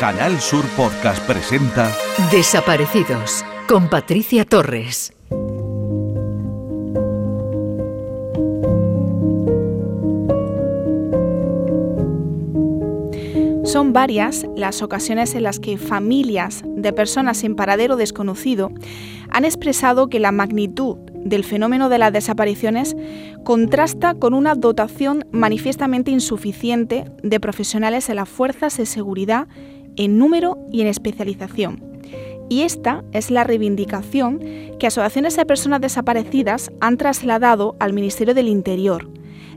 Canal Sur Podcast presenta Desaparecidos con Patricia Torres. Son varias las ocasiones en las que familias de personas sin paradero desconocido han expresado que la magnitud del fenómeno de las desapariciones contrasta con una dotación manifiestamente insuficiente de profesionales en las fuerzas de seguridad en número y en especialización. Y esta es la reivindicación que asociaciones de personas desaparecidas han trasladado al Ministerio del Interior,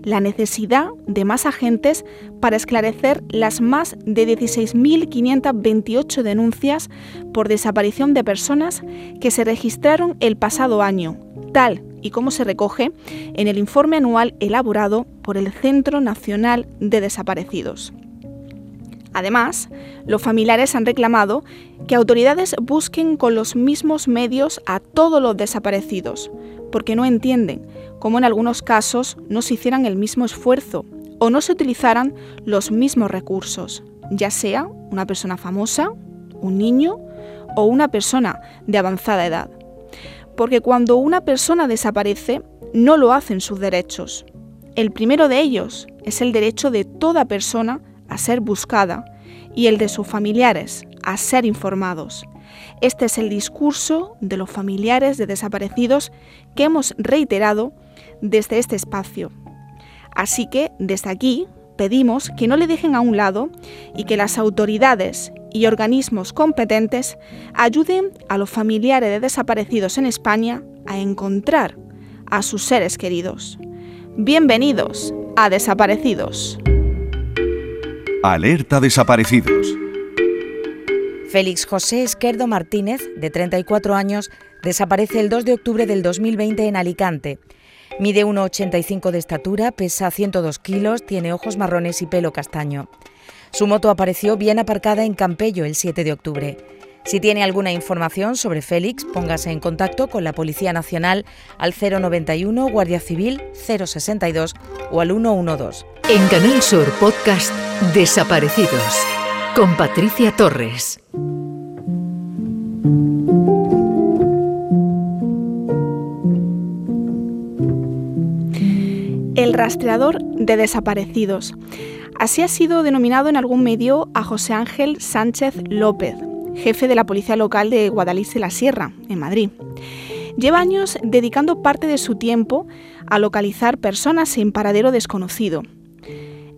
la necesidad de más agentes para esclarecer las más de 16.528 denuncias por desaparición de personas que se registraron el pasado año, tal y como se recoge en el informe anual elaborado por el Centro Nacional de Desaparecidos. Además, los familiares han reclamado que autoridades busquen con los mismos medios a todos los desaparecidos, porque no entienden cómo en algunos casos no se hicieran el mismo esfuerzo o no se utilizaran los mismos recursos, ya sea una persona famosa, un niño o una persona de avanzada edad. Porque cuando una persona desaparece, no lo hacen sus derechos. El primero de ellos es el derecho de toda persona a ser buscada y el de sus familiares a ser informados. Este es el discurso de los familiares de desaparecidos que hemos reiterado desde este espacio. Así que desde aquí pedimos que no le dejen a un lado y que las autoridades y organismos competentes ayuden a los familiares de desaparecidos en España a encontrar a sus seres queridos. Bienvenidos a Desaparecidos. Alerta Desaparecidos. Félix José Esquerdo Martínez, de 34 años, desaparece el 2 de octubre del 2020 en Alicante. Mide 1,85 de estatura, pesa 102 kilos, tiene ojos marrones y pelo castaño. Su moto apareció bien aparcada en Campello el 7 de octubre. Si tiene alguna información sobre Félix, póngase en contacto con la Policía Nacional al 091 Guardia Civil 062 o al 112. En Canal Sur Podcast Desaparecidos con Patricia Torres. El rastreador de desaparecidos. Así ha sido denominado en algún medio a José Ángel Sánchez López, jefe de la Policía Local de Guadalix de la Sierra, en Madrid. Lleva años dedicando parte de su tiempo a localizar personas sin paradero desconocido.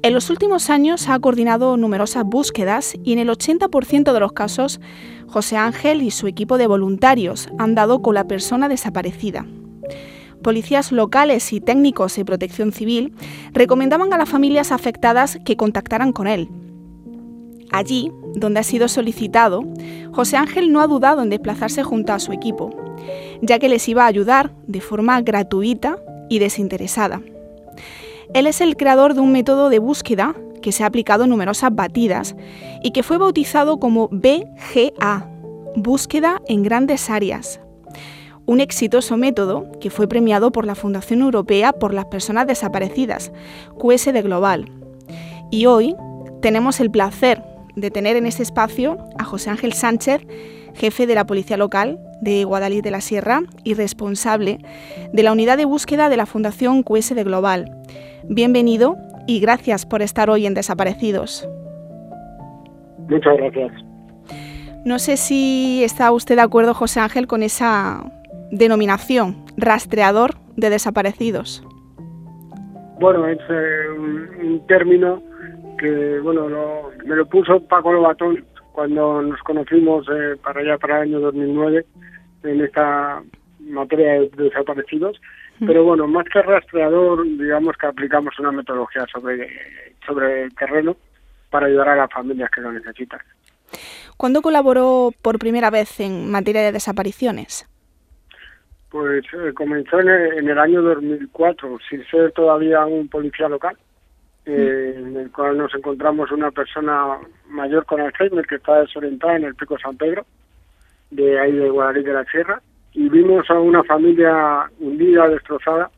En los últimos años ha coordinado numerosas búsquedas y en el 80% de los casos José Ángel y su equipo de voluntarios han dado con la persona desaparecida. Policías locales y técnicos de protección civil recomendaban a las familias afectadas que contactaran con él. Allí, donde ha sido solicitado, José Ángel no ha dudado en desplazarse junto a su equipo, ya que les iba a ayudar de forma gratuita y desinteresada. Él es el creador de un método de búsqueda que se ha aplicado en numerosas batidas y que fue bautizado como BGA, Búsqueda en Grandes Áreas. Un exitoso método que fue premiado por la Fundación Europea por las Personas Desaparecidas, QSD Global. Y hoy tenemos el placer de tener en este espacio a José Ángel Sánchez, jefe de la Policía Local de Guadalí de la Sierra y responsable de la unidad de búsqueda de la Fundación QSD Global. Bienvenido y gracias por estar hoy en Desaparecidos. Muchas gracias. No sé si está usted de acuerdo, José Ángel, con esa denominación, rastreador de desaparecidos. Bueno, es eh, un, término que bueno me lo puso Paco Lobatón cuando nos conocimos eh, para allá para el año 2009 en esta materia de desaparecidos pero bueno más que rastreador digamos que aplicamos una metodología sobre sobre el terreno para ayudar a las familias que lo necesitan. ¿Cuándo colaboró por primera vez en materia de desapariciones? Pues eh, comenzó en el, año 2004, sin ser todavía un policía local, eh, en el cual nos encontramos una persona mayor con Alzheimer que está desorientada en el Pico San Pedro, de ahí de Guadalajara de la Sierra, y vimos a una familia hundida, destrozada,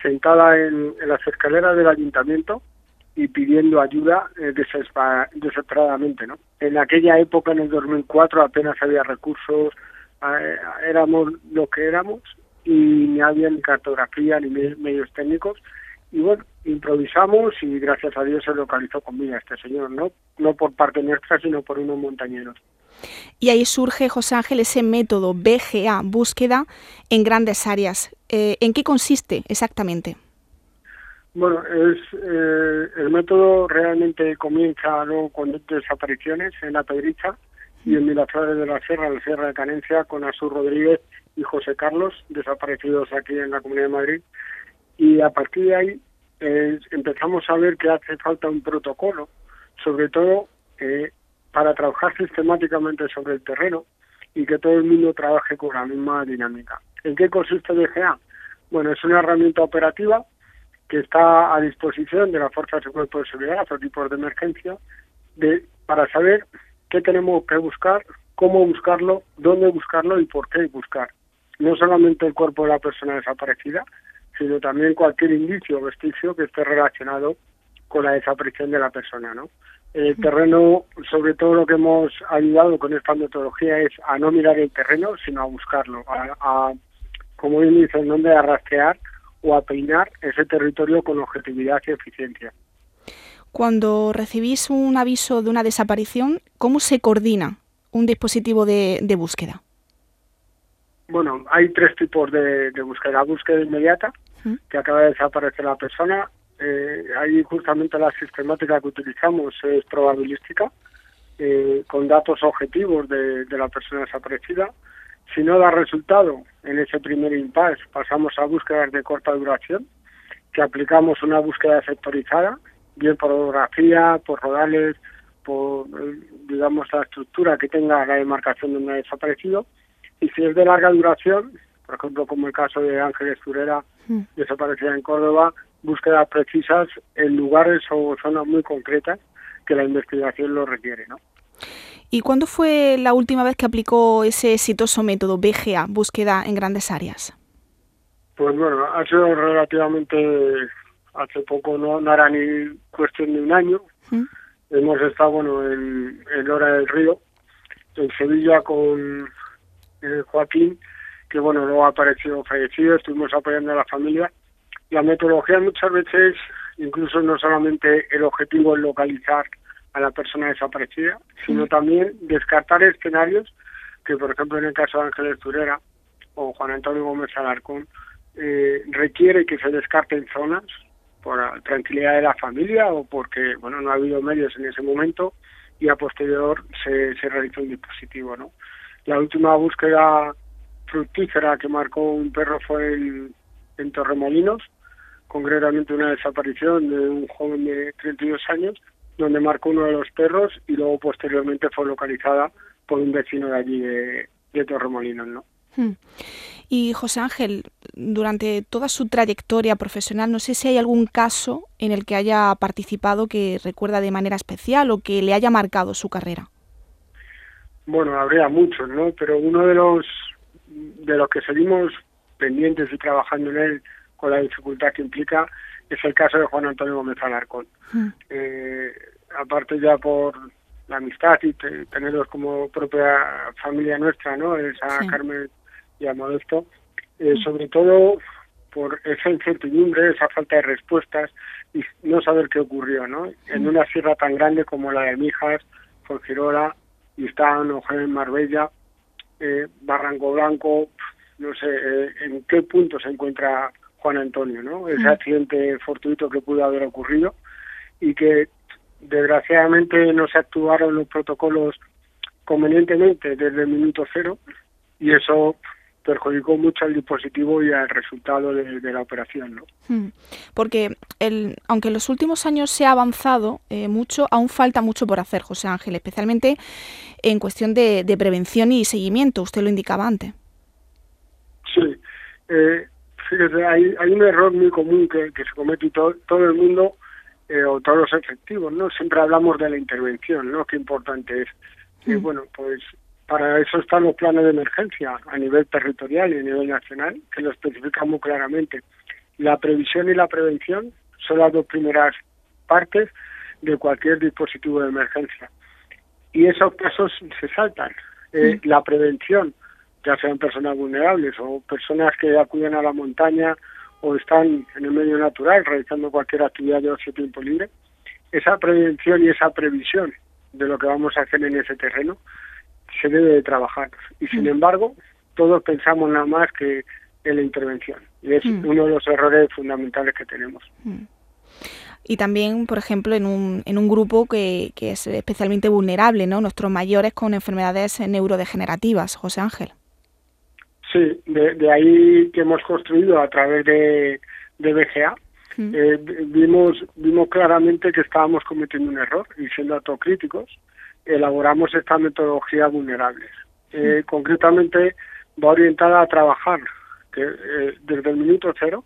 sentada en, las escaleras del ayuntamiento, y pidiendo ayuda eh, desesperadamente, ¿no? En aquella época, en el 2004, apenas había recursos, eh, éramos lo que éramos y ni había ni cartografía ni medios técnicos y bueno, improvisamos y gracias a Dios se localizó conmigo este señor, ¿no? No por parte nuestra, sino por unos montañeros. Y ahí surge, José Ángel, ese método BGA, búsqueda en grandes áreas. Eh, ¿En qué consiste exactamente? Bueno, es eh, el método realmente comienza con desapariciones en La Pedriza y en Miraflores de la Sierra, la Sierra de Canencia, con Asur Rodríguez y José Carlos, desaparecidos aquí en la Comunidad de Madrid. Y a partir de ahí eh, empezamos a ver que hace falta un protocolo, sobre todo eh, para trabajar sistemáticamente sobre el terreno y que todo el mundo trabaje con la misma dinámica. ¿En qué consiste DGA? Bueno, es una herramienta operativa que está a disposición de las fuerzas y cuerpos de seguridad o tipos de emergencia de, para saber qué tenemos que buscar, cómo buscarlo, dónde buscarlo y por qué buscar. No solamente el cuerpo de la persona desaparecida, sino también cualquier indicio o vestigio que esté relacionado con la desaparición de la persona, ¿no? El terreno, sobre todo lo que hemos ayudado con esta metodología es a no mirar el terreno, sino a buscarlo, a, como bien dice el nombre, a rastrear o a peinar ese territorio con objetividad y eficiencia. Cuando recibís un aviso de una desaparición, ¿cómo se coordina un dispositivo de, búsqueda? Bueno, hay tres tipos de, búsqueda. Búsqueda inmediata, que acaba de desaparecer la persona. Eh, ahí justamente la sistemática que utilizamos es probabilística, eh, con datos objetivos de, la persona desaparecida. Si no da resultado en ese primer impasse, pasamos a búsquedas de corta duración, que aplicamos una búsqueda sectorizada, bien por orografía, por rodales, por, digamos, la estructura que tenga la demarcación donde ha desaparecido. Y si es de larga duración, por ejemplo, como el caso de Ángeles Turera, mm. desaparecida en Córdoba, búsquedas precisas en lugares o zonas muy concretas que la investigación lo requiere, ¿no? ¿Y cuándo fue la última vez que aplicó ese exitoso método BGA, búsqueda en grandes áreas? Pues bueno, ha sido relativamente hace poco, no, no era ni cuestión de un año. ¿Mm? Hemos estado, bueno, en, en Hora del Río, en Sevilla con eh, Joaquín, que bueno, luego ha aparecido fallecido, estuvimos apoyando a la familia. La metodología muchas veces, incluso no solamente el objetivo es localizar a la persona desaparecida, sino también descartar escenarios que, por ejemplo, en el caso de Ángeles Turera o Juan Antonio Gómez Alarcón, eh, requiere que se descarten zonas por la tranquilidad de la familia o porque, bueno, no ha habido medios en ese momento y a posterior se, se realizó un dispositivo, ¿no? La última búsqueda fructífera que marcó un perro fue en, en Torremolinos, concretamente una desaparición de un joven de 32 años donde marcó uno de los perros y luego posteriormente fue localizada por un vecino de allí de, de Torremolinos, ¿no? Hmm. Y José Ángel, durante toda su trayectoria profesional, no sé si hay algún caso en el que haya participado que recuerda de manera especial o que le haya marcado su carrera. Bueno, habría muchos, ¿no? Pero uno de los de los que seguimos pendientes y trabajando en él con la dificultad que implica es el caso de Juan Antonio Gómez Alarcón. Hmm. Eh, aparte ya por la amistad y tenerlos como propia familia nuestra, ¿no? Esa Carmen y a Modesto, eh, hmm. sobre todo por esa incertidumbre, esa falta de respuestas y no saber qué ocurrió, ¿no? En hmm. una sierra tan grande como la de Mijas, Forgirola, Istán, en Marbella, eh, Barranco Blanco, no sé eh, en qué punto se encuentra Juan Antonio, ¿no? Ese mm. accidente fortuito que pudo haber ocurrido y que desgraciadamente no se actuaron los protocolos convenientemente desde el minuto cero y eso perjudicó mucho al dispositivo y al resultado de, la operación. ¿no? Mm. Porque el, aunque en los últimos años se ha avanzado eh, mucho, aún falta mucho por hacer, José Ángel, especialmente en cuestión de, prevención y seguimiento, usted lo indicaba antes. Sí, eh, hay, hay un error muy común que, se comete todo, todo el mundo eh, o todos los efectivos, ¿no? Siempre hablamos de la intervención, ¿no? Qué importante es. Y mm. bueno, pues para eso están los planes de emergencia a nivel territorial y a nivel nacional, que lo especifican muy claramente. La previsión y la prevención son las dos primeras partes de cualquier dispositivo de emergencia. Y esos casos se saltan. Eh, la prevención, ya sean personas vulnerables o personas que acuden a la montaña o están en el medio natural realizando cualquier actividad de ocio tiempo libre, esa prevención y esa previsión de lo que vamos a hacer en ese terreno se debe de trabajar. Y sin embargo, todos pensamos nada más que en la intervención. Y es uno de los errores fundamentales que tenemos. Y también, por ejemplo, en un, en un grupo que, que es especialmente vulnerable, ¿no? Nuestros mayores con enfermedades neurodegenerativas, José Ángel. Sí, de, ahí que hemos construido a través de, de BGA, eh, vimos, vimos claramente que estábamos cometiendo un error y siendo autocríticos, elaboramos esta metodología vulnerables. Eh, concretamente va orientada a trabajar que, eh, desde el minuto cero,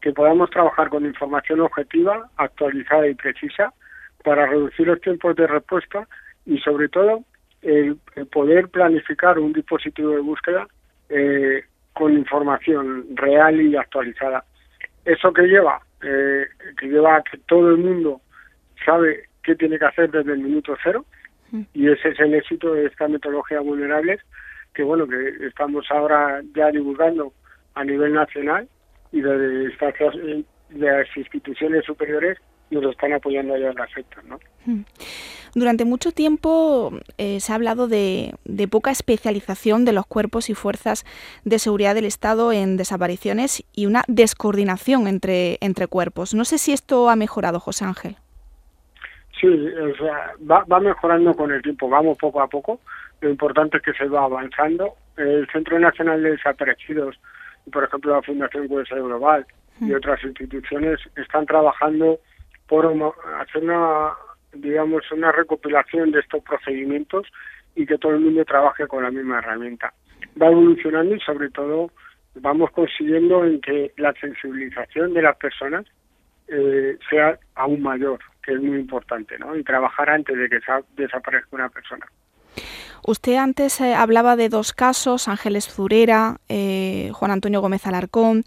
que podamos trabajar con información objetiva, actualizada y precisa para reducir los tiempos de respuesta y sobre todo el poder planificar un dispositivo de búsqueda eh, con información real y actualizada. ¿Eso que lleva? Eh, que lleva a que todo el mundo sabe qué tiene que hacer desde el minuto cero y ese es el éxito de esta metodología vulnerables que bueno que estamos ahora ya divulgando a nivel nacional y de, de las instituciones superiores nos están apoyando allá en sector, ¿no? Durante mucho tiempo eh, se ha hablado de, poca especialización de los cuerpos y fuerzas de seguridad del Estado en desapariciones y una descoordinación entre, entre cuerpos. No sé si esto ha mejorado, José Ángel. Sí, va, va mejorando con el tiempo, vamos poco a poco. Lo importante es que se va avanzando. El Centro Nacional de Desaparecidos, por ejemplo la Fundación Cuesa Global y mm. otras instituciones están trabajando por hacer una digamos, una recopilación de estos procedimientos y que todo el mundo trabaje con la misma herramienta. Va evolucionando y sobre todo vamos consiguiendo en que la sensibilización de las personas eh, sea aún mayor, que es muy importante, ¿no? Y trabajar antes de que desaparezca una persona. Usted antes eh, hablaba de dos casos, Ángeles Zurera, eh, Juan Antonio Gómez Alarcón.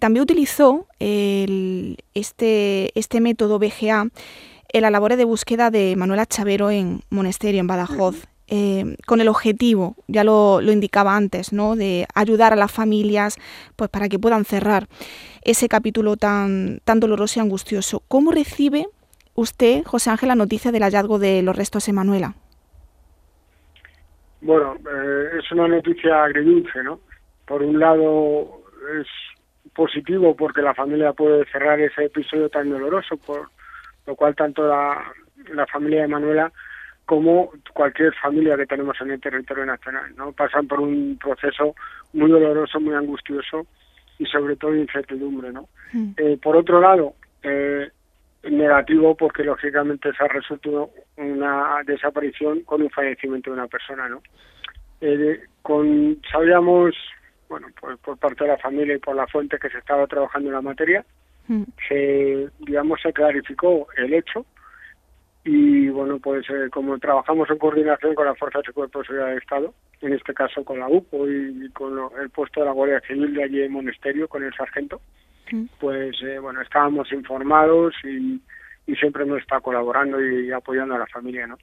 también utilizó este, este método BGA en la labor de búsqueda de Manuela Chavero en Monesterio, en Badajoz. Eh, con el objetivo, ya lo, indicaba antes, ¿no? de ayudar a las familias pues, para que puedan cerrar ese capítulo tan, tan doloroso y angustioso. ¿Cómo recibe usted, José Ángel, la noticia del hallazgo de los restos de Manuela? Bueno, eh, es una noticia agridulce, ¿no? Por un lado es positivo porque la familia puede cerrar ese episodio tan doloroso por lo cual tanto la, familia de Manuela como cualquier familia que tenemos en el territorio nacional, ¿no? Pasan por un proceso muy doloroso, muy angustioso y sobre todo incertidumbre, ¿no? Mm. Eh, por otro lado, eh, negativo porque lógicamente se ha resuelto una desaparición con un fallecimiento de una persona, ¿no? Eh, con sabíamos, bueno, pues por parte de la familia y por la fuente que se estaba trabajando en la materia, se digamos se clarificó el hecho y bueno pues eh, como trabajamos en coordinación con las fuerzas de cuerpo de seguridad del Estado en este caso con la UPO y, con el puesto de la Guardia Civil de allí en Monesterio con el sargento pues eh, bueno estábamos informados y, y siempre nos está colaborando y, apoyando a la familia no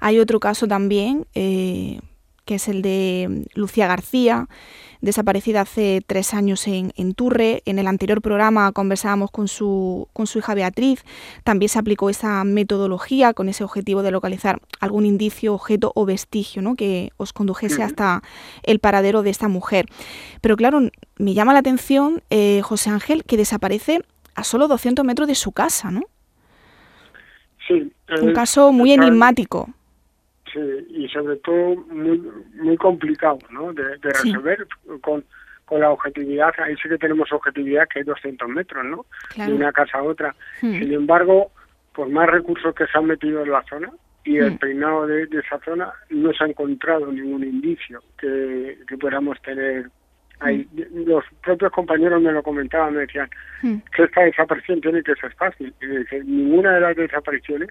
hay otro caso también eh, que es el de Lucía García desaparecida hace tres años en, en, Turre. En el anterior programa conversábamos con su, con su hija Beatriz. También se aplicó esa metodología con ese objetivo de localizar algún indicio, objeto o vestigio ¿no? que os condujese hasta el paradero de esta mujer. Pero claro, me llama la atención, eh, José Ángel, que desaparece a solo 200 metros de su casa, ¿no? Sí. Un caso muy enigmático. Sí, y sobre todo muy muy complicado ¿no? de, resolver con, con la objetividad. Ahí sí que tenemos objetividad que hay 200 metros, ¿no? De una casa a otra. Hmm. Sin embargo, por más recursos que se han metido en la zona y el hmm. peinado de, esa zona, no se ha encontrado ningún indicio que, que podamos tener ahí. Hmm. Los propios compañeros me lo comentaban, me decían que esta desaparición tiene que ser fácil. Y ninguna de las desapariciones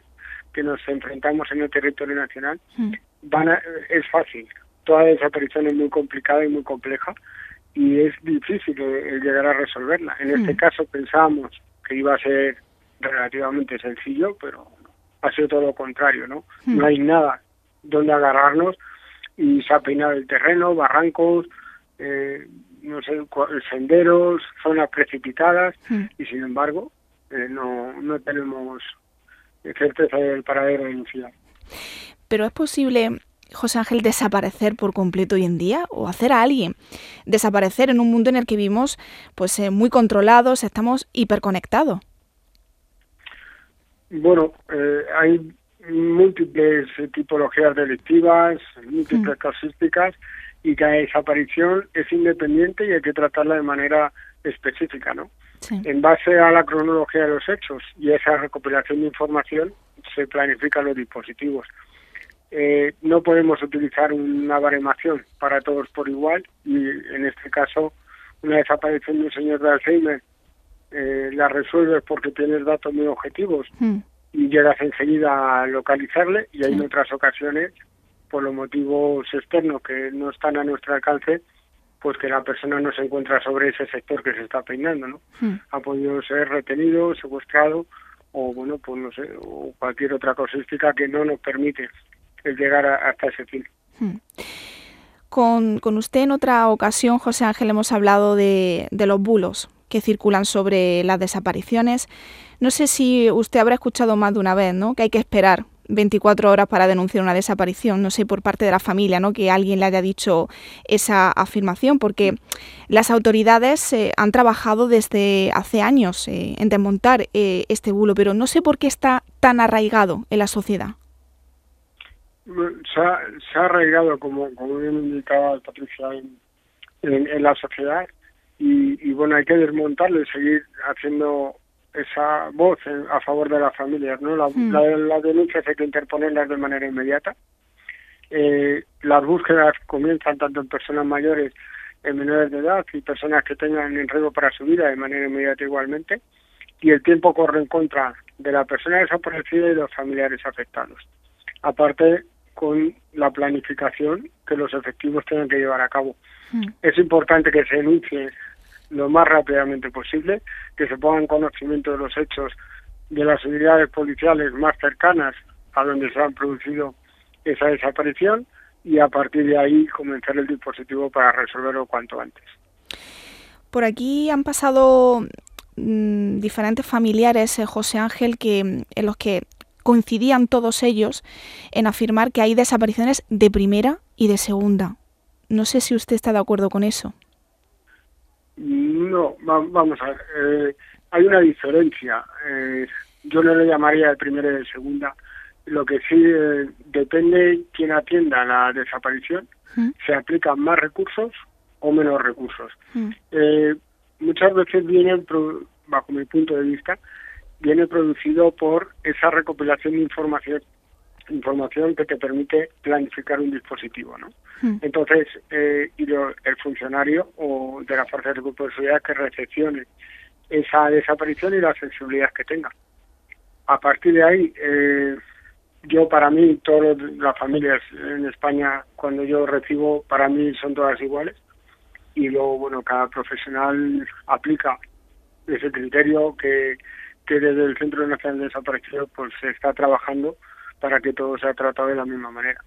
que nos enfrentamos en el territorio nacional hmm. van es fácil. Toda desaparición es muy complicada y muy compleja y es difícil llegar a resolverla. En este hmm. caso pensábamos que iba a ser relativamente sencillo, pero ha sido todo lo contrario, ¿no? Hmm. No hay nada donde agarrarnos y se ha peinado el terreno, barrancos, eh, no sé, senderos, zonas precipitadas y sin embargo eh, no, no tenemos certeza del paradero inicial. Pero es posible, José Ángel, desaparecer por completo hoy en día o hacer a alguien desaparecer en un mundo en el que vivimos pues eh, muy controlados, estamos hiperconectados. Bueno, eh, hay múltiples tipologías delictivas, múltiples hmm. casísticas y cada desaparición es independiente y hay que tratarla de manera específica, ¿no? En base a la cronología de los hechos y esa recopilación de información se planifican los dispositivos. Eh, no podemos utilizar una baremación para todos por igual y en este caso una desaparición de un señor de Alzheimer eh, la resuelves porque tienes datos muy objetivos hmm. y llegas enseguida a localizarle y hay en otras ocasiones por los motivos externos que no están a nuestro alcance pues que la persona no se encuentra sobre ese sector que se está peinando, ¿no? Hmm. Ha podido ser retenido, secuestrado o, bueno, pues no sé, o cualquier otra cosística que no nos permite llegar hasta ese fin. Hmm. Con, con, usted en otra ocasión, José Ángel, hemos hablado de, de los bulos que circulan sobre las desapariciones. No sé si usted habrá escuchado más de una vez, ¿no? Que hay que esperar 24 horas para denunciar una desaparición, no sé, por parte de la familia, ¿no? Que alguien le haya dicho esa afirmación, porque las autoridades eh, han trabajado desde hace años eh, en desmontar eh, este bulo, pero no sé por qué está tan arraigado en la sociedad. Se ha, arraigado, como, como bien indicaba Patricia, en, la sociedad y, y, bueno, hay que desmontarlo y seguir haciendo esa voz a favor de las familias, ¿no? La, hmm. las denuncias hay que interponerlas de manera inmediata. Eh, las búsquedas comienzan tanto en personas mayores, en menores de edad y personas que tengan en riesgo para su vida de manera inmediata igualmente. Y el tiempo corre en contra de la persona desaparecida y de los familiares afectados. Aparte, con la planificación que los efectivos tengan que llevar a cabo. Hmm. Es importante que se denuncie lo más rápidamente posible, que se ponga en conocimiento de los hechos de las unidades policiales más cercanas a donde se han producido esa desaparición y a partir de ahí comenzar el dispositivo para resolverlo cuanto antes. Por aquí han pasado mm, diferentes familiares, eh, José Ángel, que en los que coincidían todos ellos en afirmar que hay desapariciones de primera y de segunda. No sé si usted está de acuerdo con eso. No, vamos a ver. Eh, hay una diferencia. Eh, yo no le llamaría de primera y de segunda. Lo que sí eh, depende quién atienda la desaparición. Se aplican más recursos o menos recursos. muchas veces viene, bajo mi punto de vista, viene producido por esa recopilación de información información que te permite planificar un dispositivo, ¿no? Hmm. Entonces, eh, y el funcionario o de la fuerza de grupo de seguridad que recepcione esa desaparición y la sensibilidad que tenga. A partir de ahí, eh, yo para mí, todas las familias en España, cuando yo recibo, para mí son todas iguales. Y luego, bueno, cada profesional aplica ese criterio que, que desde el Centro Nacional de Desaparición pues se está trabajando para que todo sea tratado de la misma manera.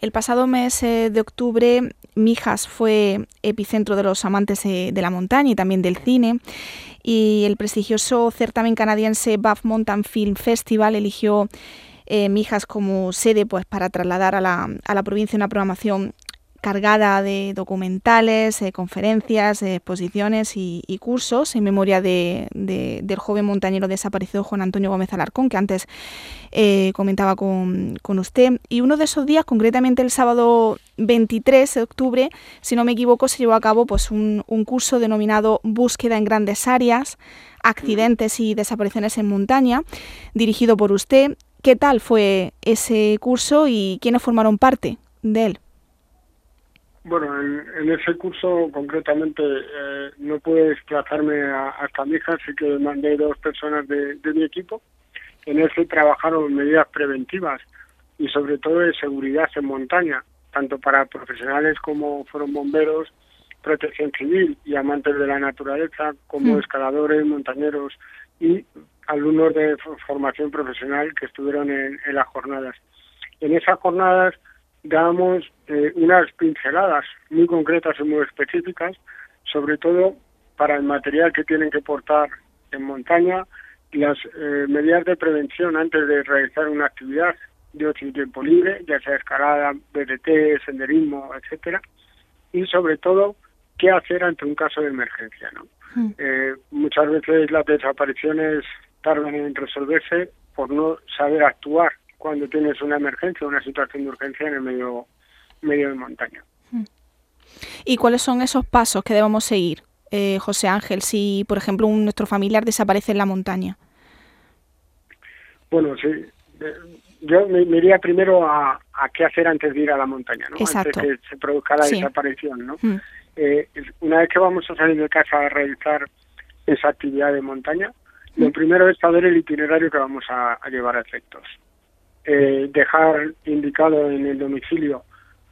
El pasado mes eh, de octubre, Mijas fue epicentro de los amantes eh, de la montaña y también del cine. Y el prestigioso certamen canadiense Buff Mountain Film Festival eligió eh, Mijas como sede pues, para trasladar a la, a la provincia una programación cargada de documentales, eh, conferencias, exposiciones y, cursos en memoria de, del joven montañero desaparecido Juan Antonio Gómez Alarcón, que antes eh, comentaba con, usted. Y uno de esos días, concretamente el sábado 23 de octubre, si no me equivoco, se llevó a cabo pues, un, un curso denominado Búsqueda en grandes áreas, accidentes y desapariciones en montaña, dirigido por usted. ¿Qué tal fue ese curso y quiénes formaron parte de él? Bueno, en, ese curso concretamente eh, no pude desplazarme a, hasta Mijas, así que mandé dos personas de, mi equipo. En ese trabajaron medidas preventivas y sobre todo de seguridad en montaña, tanto para profesionales como fueron bomberos, protección civil y amantes de la naturaleza, como mm. escaladores, montañeros y alumnos de formación profesional que estuvieron en, las jornadas. En esas jornadas damos eh, unas pinceladas muy concretas y muy específicas, sobre todo para el material que tienen que portar en montaña, las eh, medidas de prevención antes de realizar una actividad de ocio y tiempo libre, ya sea escalada, BDT, senderismo, etcétera, y sobre todo qué hacer ante un caso de emergencia, ¿no? Hmm. Eh, muchas veces las desapariciones tardan en resolverse por no saber actuar cuando tienes una emergencia, una situación de urgencia en el medio, medio de montaña. ¿Y cuáles son esos pasos que debemos seguir, eh, José Ángel, si, por ejemplo, un, nuestro familiar desaparece en la montaña? Bueno, sí. Yo me, iría primero a, qué hacer antes de ir a la montaña, ¿no? Antes que se produzca la desaparición, ¿no? Hmm. Eh, una vez que vamos a salir de casa a realizar esa actividad de montaña, lo primero es saber el itinerario que vamos a, llevar a efectos. Eh, dejar indicado en el domicilio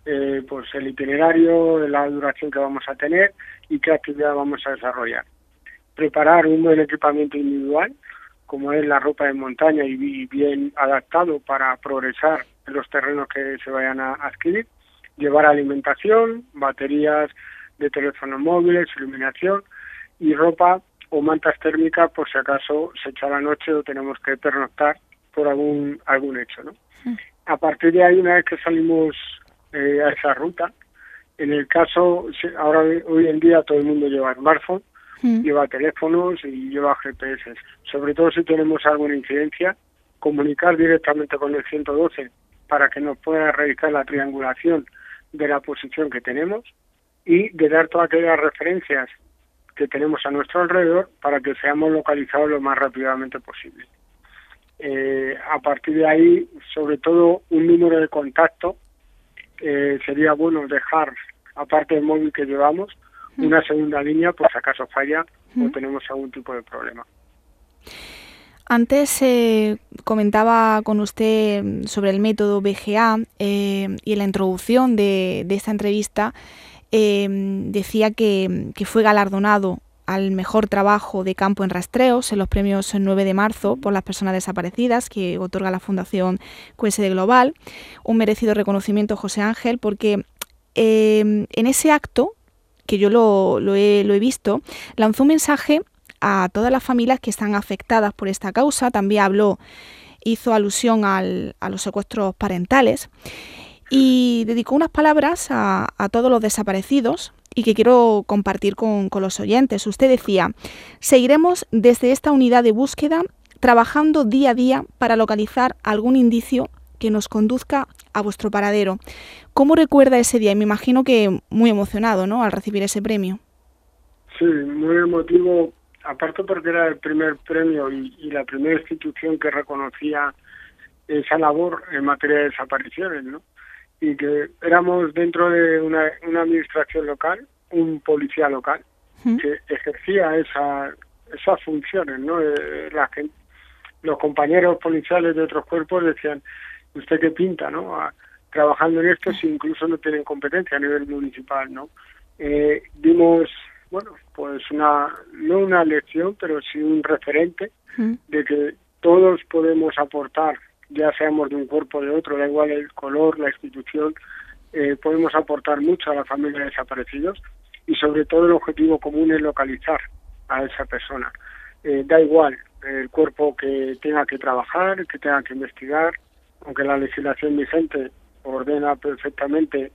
eh, pues el itinerario, la duración que vamos a tener y qué actividad vamos a desarrollar. Preparar un buen equipamiento individual, como es la ropa de montaña y bien adaptado para progresar en los terrenos que se vayan a adquirir. Llevar alimentación, baterías de teléfonos móviles, iluminación y ropa o mantas térmicas por si acaso se echa la noche o tenemos que pernoctar por algún algún hecho, ¿no? A partir de ahí, una vez que salimos eh, a esa ruta, en el caso, ahora hoy en día todo el mundo lleva smartphone, mm. lleva teléfonos y lleva GPS. Sobre todo si tenemos alguna incidencia, comunicar directamente con el 112 para que nos pueda realizar la triangulación de la posición que tenemos y de dar todas aquellas referencias que tenemos a nuestro alrededor para que seamos localizados lo más rápidamente posible. Eh, a partir de ahí, sobre todo, un número de contacto eh, sería bueno dejar, aparte del móvil que llevamos, mm. una segunda línea por si acaso falla o mm. tenemos algún tipo de problema. Antes eh, comentaba con usted sobre el método BGA y en la introducción de, de esta entrevista decía que, fue galardonado al mejor trabajo de campo en rastreos en los premios 9 de marzo por las personas desaparecidas que otorga la Fundación QSD Global. Un merecido reconocimiento, José Ángel, porque em, en ese acto, que yo lo, he, visto, lanzó un mensaje a todas las familias que están afectadas por esta causa. También habló, hizo alusión a los secuestros parentales y dedicó unas palabras a, todos los desaparecidos y que quiero compartir con, los oyentes. Usted decía, seguiremos desde esta unidad de búsqueda trabajando día a día para localizar algún indicio que nos conduzca a vuestro paradero. ¿Cómo recuerda ese día? Me imagino que muy emocionado, ¿no? Al recibir ese premio. Sí, muy emotivo, aparte porque era el primer premio y, y la primera institución que reconocía esa labor en materia de desapariciones, ¿no? Y que éramos dentro de una, administración local, un policía local, que ejercía esa, esas funciones, ¿no? Eh, la los compañeros policiales de otros cuerpos decían, ¿usted qué pinta, no? trabajando en esto si incluso no tienen competencia a nivel municipal, ¿no? Eh, dimos, bueno, pues una, no una lección, pero sí un referente de que todos podemos aportar ya seamos de un cuerpo o de otro, da igual el color, la institución, eh, podemos aportar mucho a la familia de desaparecidos y sobre todo el objetivo común es localizar a esa persona. Eh, da igual el cuerpo que tenga que trabajar, que tenga que investigar, aunque la legislación vigente ordena perfectamente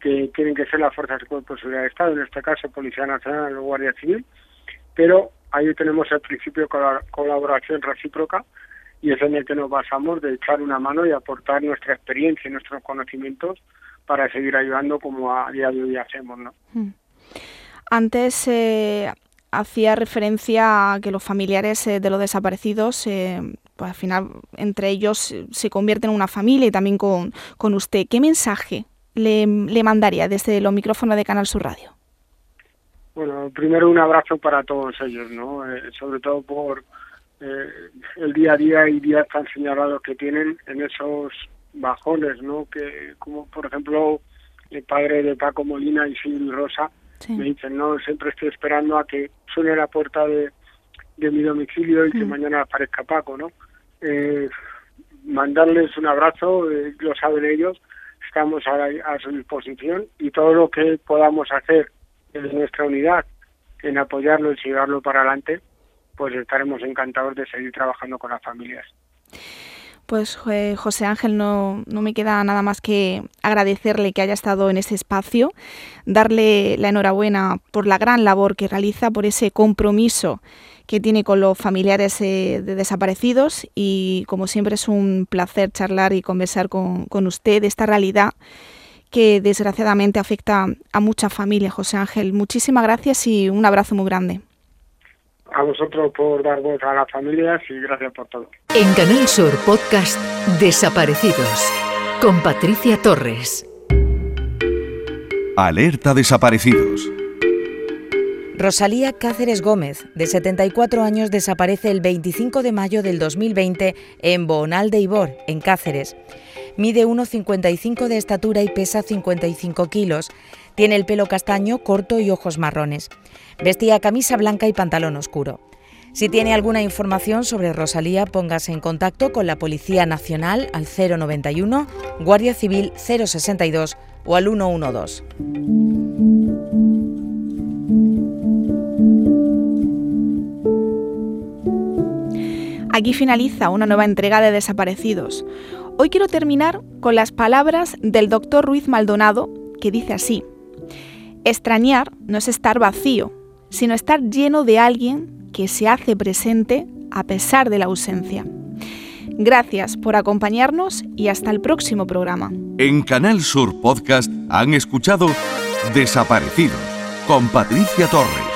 que tienen que ser las fuerzas de cuerpo de seguridad de Estado, en este caso Policía Nacional o Guardia Civil, pero ahí tenemos el principio de colaboración recíproca y es en el que nos basamos de echar una mano y aportar nuestra experiencia y nuestros conocimientos para seguir ayudando como a día de hoy hacemos. ¿no? Hmm. Antes eh, hacía referencia a que los familiares eh, de los desaparecidos, eh, pues al final entre ellos se convierten en una familia y también con, con usted. ¿Qué mensaje le, le mandaría desde los micrófonos de Canal Sur Radio? Bueno, primero un abrazo para todos ellos, ¿no? sobre todo por eh, el día a día y días tan señalados que tienen en esos bajones, ¿no? Que como por ejemplo el padre de Paco Molina y Silvio Rosa me dicen, no, siempre estoy esperando a que suene la puerta de, de mi domicilio y que mañana aparezca Paco, ¿no? Eh, mandarles un abrazo, eh, lo saben ellos, estamos a, a, su disposición y todo lo que podamos hacer en nuestra unidad en apoyarlo y llevarlo para adelante, pues estaremos encantados de seguir trabajando con las familias. Pues eh, José Ángel, no, no, me queda nada más que agradecerle que haya estado en este espacio, darle la enhorabuena por la gran labor que realiza, por ese compromiso que tiene con los familiares eh, de desaparecidos y como siempre es un placer charlar y conversar con, con usted de esta realidad que desgraciadamente afecta a muchas familias, José Ángel. Muchísimas gracias y un abrazo muy grande a vosotros por dar voz a las familias y gracias por todo. En Canal Sur Podcast Desaparecidos con Patricia Torres. Alerta Desaparecidos. Rosalía Cáceres Gómez, de 74 años, desaparece el 25 de mayo del 2020 en Bonal de Ibor, en Cáceres. Mide 1,55 de estatura y pesa 55 kilos. Tiene el pelo castaño, corto y ojos marrones. Vestía camisa blanca y pantalón oscuro. Si tiene alguna información sobre Rosalía, póngase en contacto con la Policía Nacional al 091, Guardia Civil 062 o al 112. Aquí finaliza una nueva entrega de Desaparecidos. Hoy quiero terminar con las palabras del doctor Ruiz Maldonado, que dice así, Extrañar no es estar vacío, sino estar lleno de alguien que se hace presente a pesar de la ausencia. Gracias por acompañarnos y hasta el próximo programa. En Canal Sur Podcast han escuchado Desaparecidos con Patricia Torres.